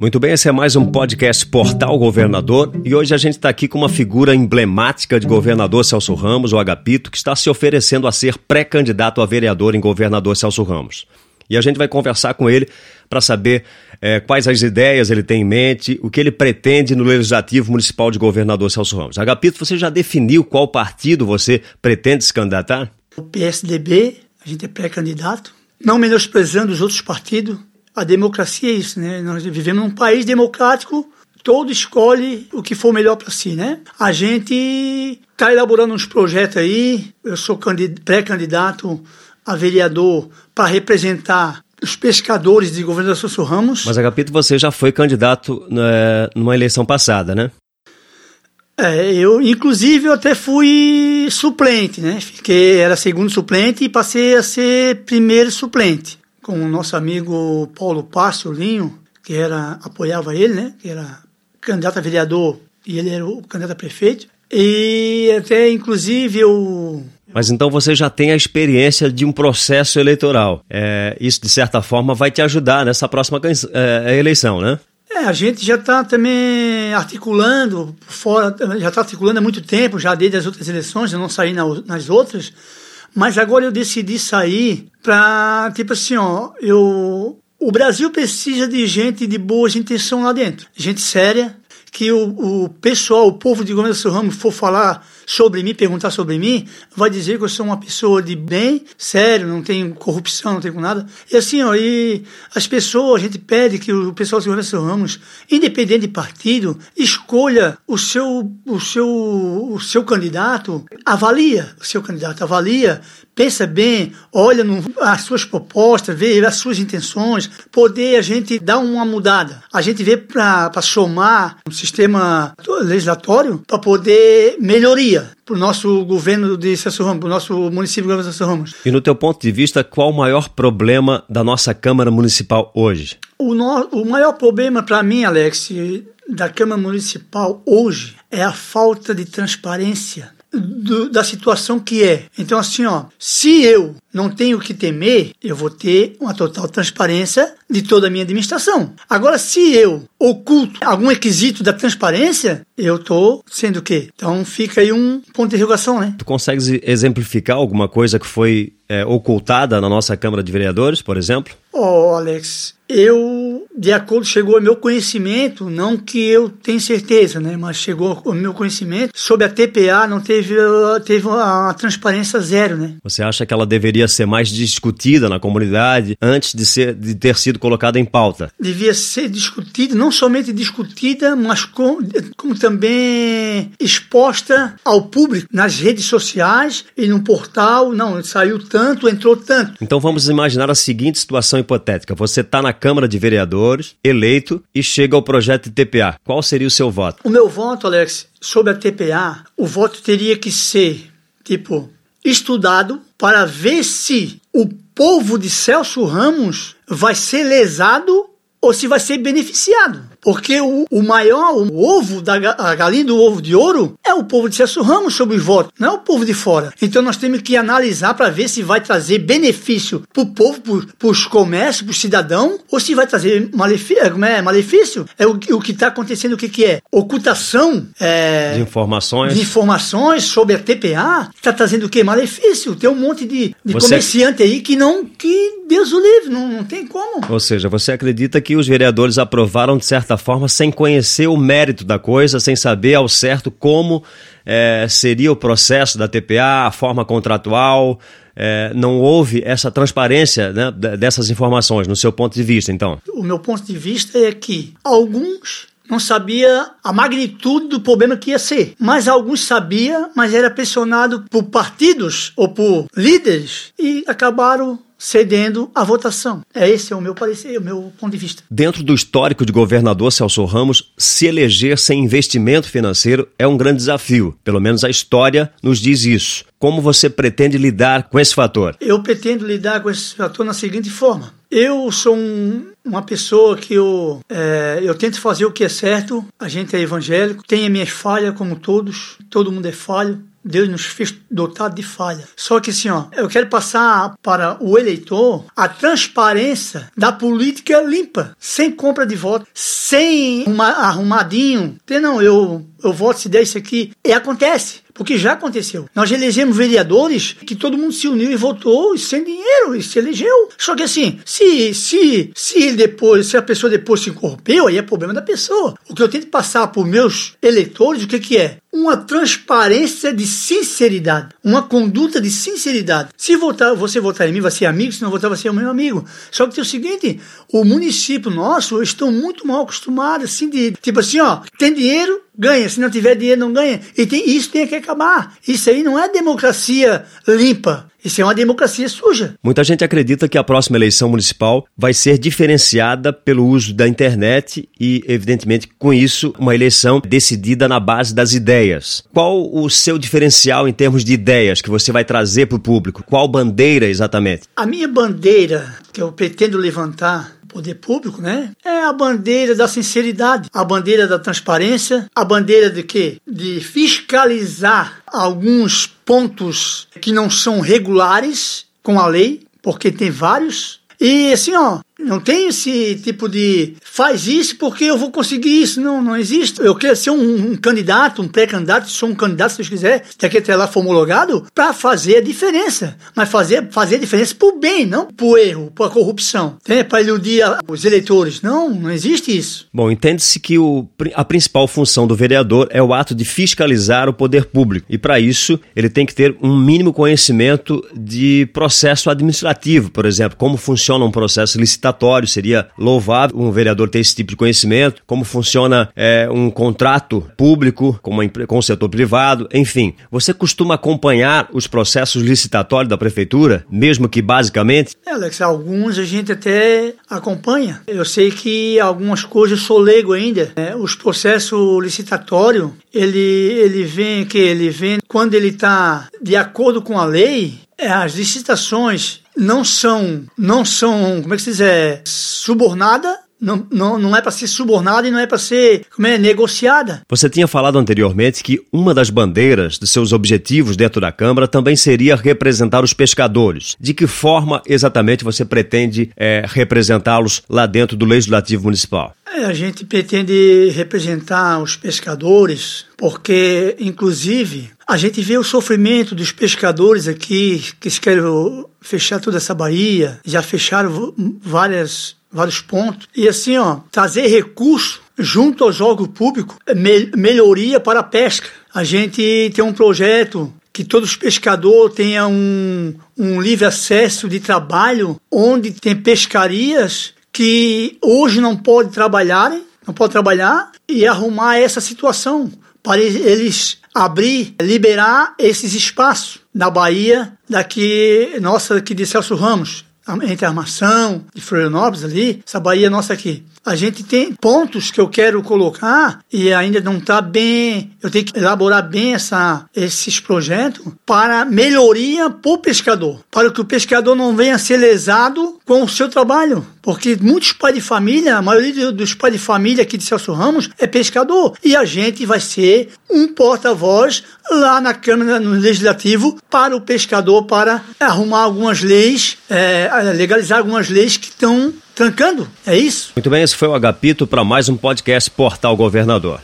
Muito bem, esse é mais um podcast Portal Governador e hoje a gente está aqui com uma figura emblemática de governador Celso Ramos, o Agapito, que está se oferecendo a ser pré-candidato a vereador em governador Celso Ramos. E a gente vai conversar com ele para saber é, quais as ideias ele tem em mente, o que ele pretende no Legislativo Municipal de Governador Celso Ramos. Agapito, você já definiu qual partido você pretende se candidatar? O PSDB, a gente é pré-candidato, não menosprezando os outros partidos, a democracia é isso, né? Nós vivemos num país democrático, todo escolhe o que for melhor para si, né? A gente está elaborando uns projetos aí, eu sou pré-candidato a vereador para representar os pescadores de governador Sousa Ramos. Mas, Agapito, você já foi candidato né, numa eleição passada, né? É, eu, inclusive, eu até fui suplente, né? Fiquei, era segundo suplente e passei a ser primeiro suplente com o nosso amigo Paulo Passo Linho, que era apoiava ele, né? Que era candidato a vereador e ele era o candidato a prefeito. E até inclusive eu mas então você já tem a experiência de um processo eleitoral. É, isso, de certa forma, vai te ajudar nessa próxima é, eleição, né? É, a gente já está também articulando, fora, já está articulando há muito tempo, já desde as outras eleições, eu não saí nas outras, mas agora eu decidi sair para, tipo assim, ó, eu. O Brasil precisa de gente de boas intenções lá dentro. Gente séria, que o, o pessoal, o povo de Gomes do Ramos for falar sobre mim, perguntar sobre mim, vai dizer que eu sou uma pessoa de bem, sério, não tenho corrupção, não tenho nada. E assim, ó, e as pessoas, a gente pede que o pessoal de Gomes Ramos, independente de partido, escolha o seu, o seu, o seu candidato, avalia o seu candidato, avalia pensa bem, olha no, as suas propostas, vê as suas intenções, poder a gente dar uma mudada. A gente vê para somar um sistema legislatório para poder melhoria para o nosso governo de Celso Ramos, para o nosso município de Celso Ramos. E no teu ponto de vista, qual o maior problema da nossa Câmara Municipal hoje? O, no, o maior problema para mim, Alex, da Câmara Municipal hoje é a falta de transparência do, da situação que é. Então, assim, ó, se eu não tenho que temer, eu vou ter uma total transparência de toda a minha administração. Agora, se eu oculto algum requisito da transparência, eu estou sendo o quê? Então fica aí um ponto de interrogação, né? Tu consegues exemplificar alguma coisa que foi é, ocultada na nossa Câmara de Vereadores, por exemplo? Oh, Alex, eu, de acordo, chegou ao meu conhecimento, não que eu tenha certeza, né, mas chegou ao meu conhecimento, sobre a TPA não teve, teve uma transparência zero, né. Você acha que ela deveria ser mais discutida na comunidade antes de, ser, de ter sido colocada em pauta? Devia ser discutida, não somente discutida, mas com, como também exposta ao público nas redes sociais e no portal, não, saiu tanto, entrou tanto. Então vamos imaginar a seguinte situação hipotética, você está na Câmara de Vereadores, eleito, e chega ao projeto de TPA. Qual seria o seu voto? O meu voto, Alex, sobre a TPA, o voto teria que ser, tipo, estudado para ver se o povo de Celso Ramos vai ser lesado ou se vai ser beneficiado. Porque o, o maior, o ovo da a galinha do ovo de ouro é o povo de Celso Ramos sobre os votos, não é o povo de fora. Então nós temos que analisar para ver se vai trazer benefício para o povo, para os comércios, para o cidadão, ou se vai trazer malefício. É, é, malefício. É o, o que está acontecendo, o que, que é? Ocultação é, de informações. De informações sobre a TPA está trazendo o que? Malefício. Tem um monte de, de você... comerciante aí que não. que Deus o livre, não, não tem como. Ou seja, você acredita que os vereadores aprovaram de certa forma sem conhecer o mérito da coisa, sem saber ao certo como é, seria o processo da TPA, a forma contratual. É, não houve essa transparência né, dessas informações, no seu ponto de vista, então? O meu ponto de vista é que alguns não sabia a magnitude do problema que ia ser. Mas alguns sabiam, mas era pressionado por partidos ou por líderes e acabaram cedendo à votação. É esse é o meu parecer, o meu ponto de vista. Dentro do histórico de governador Celso Ramos, se eleger sem investimento financeiro é um grande desafio. Pelo menos a história nos diz isso. Como você pretende lidar com esse fator? Eu pretendo lidar com esse fator na seguinte forma. Eu sou um, uma pessoa que eu, é, eu tento fazer o que é certo. A gente é evangélico, tem as minhas falhas, como todos. Todo mundo é falho Deus nos fez dotado de falha. Só que assim, ó, eu quero passar para o eleitor a transparência da política limpa, sem compra de voto, sem uma arrumadinho. Não, eu, eu voto se der isso aqui. E acontece porque já aconteceu. Nós elegemos vereadores que todo mundo se uniu e votou sem dinheiro e se elegeu. Só que assim, se se se depois, se a pessoa depois se corrompeu, aí é problema da pessoa. O que eu tento passar para os meus eleitores, o que que é? uma transparência de sinceridade, uma conduta de sinceridade. Se votar, você votar em mim, vai ser amigo, se não votar, vai ser o meu amigo. Só que tem o seguinte, o município nosso estão muito mal acostumados, assim, de, tipo assim, ó, tem dinheiro, ganha, se não tiver dinheiro, não ganha. E tem, isso tem que acabar. Isso aí não é democracia limpa. Isso é uma democracia suja. Muita gente acredita que a próxima eleição municipal vai ser diferenciada pelo uso da internet e, evidentemente, com isso, uma eleição decidida na base das ideias. Qual o seu diferencial em termos de ideias que você vai trazer para o público? Qual bandeira exatamente? A minha bandeira que eu pretendo levantar poder público, né? É a bandeira da sinceridade, a bandeira da transparência, a bandeira de quê? De fiscalizar alguns pontos que não são regulares com a lei, porque tem vários. E assim, ó, não tem esse tipo de faz isso porque eu vou conseguir isso. Não, não existe. Eu quero ser um, um candidato, um pré-candidato, sou um candidato, se Deus quiser, daqui até lá homologado, para fazer a diferença. Mas fazer, fazer a diferença por bem, não por erro, por corrupção. Para iludir os eleitores. Não, não existe isso. Bom, entende-se que o, a principal função do vereador é o ato de fiscalizar o poder público. E para isso, ele tem que ter um mínimo conhecimento de processo administrativo, por exemplo, como funciona um processo licitatório seria louvável um vereador ter esse tipo de conhecimento, como funciona é, um contrato público com, uma, com o setor privado, enfim. Você costuma acompanhar os processos licitatórios da prefeitura, mesmo que basicamente? É, Alex, alguns a gente até acompanha. Eu sei que algumas coisas eu sou leigo ainda. É, os processos licitatórios, ele, ele vem que ele vem quando ele está de acordo com a lei, é, as licitações não são, não são, como é que se diz, é, subornada, não, não, não é para ser subornada e não é para ser como é, negociada. Você tinha falado anteriormente que uma das bandeiras de seus objetivos dentro da Câmara também seria representar os pescadores. De que forma exatamente você pretende é, representá-los lá dentro do Legislativo Municipal? É, a gente pretende representar os pescadores, porque, inclusive, a gente vê o sofrimento dos pescadores aqui, que querem fechar toda essa Bahia, já fecharam várias, vários pontos. E assim, ó, trazer recurso junto ao jogo público, é me melhoria para a pesca. A gente tem um projeto que todos os pescadores tenham um, um livre acesso de trabalho, onde tem pescarias que hoje não podem trabalhar, não podem trabalhar e arrumar essa situação para eles abrir, liberar esses espaços na Bahia daqui nossa aqui de Celso Ramos, entre a Armação e Florianópolis ali, essa Bahia nossa aqui. A gente tem pontos que eu quero colocar e ainda não está bem. Eu tenho que elaborar bem essa, esses projetos para melhoria para o pescador, para que o pescador não venha ser lesado com o seu trabalho. Porque muitos pais de família, a maioria dos pais de família aqui de Celso Ramos é pescador. E a gente vai ser um porta-voz lá na Câmara, no Legislativo, para o pescador, para arrumar algumas leis, é, legalizar algumas leis que estão trancando. É isso? Muito bem, esse foi o Agapito para mais um podcast Portal Governador.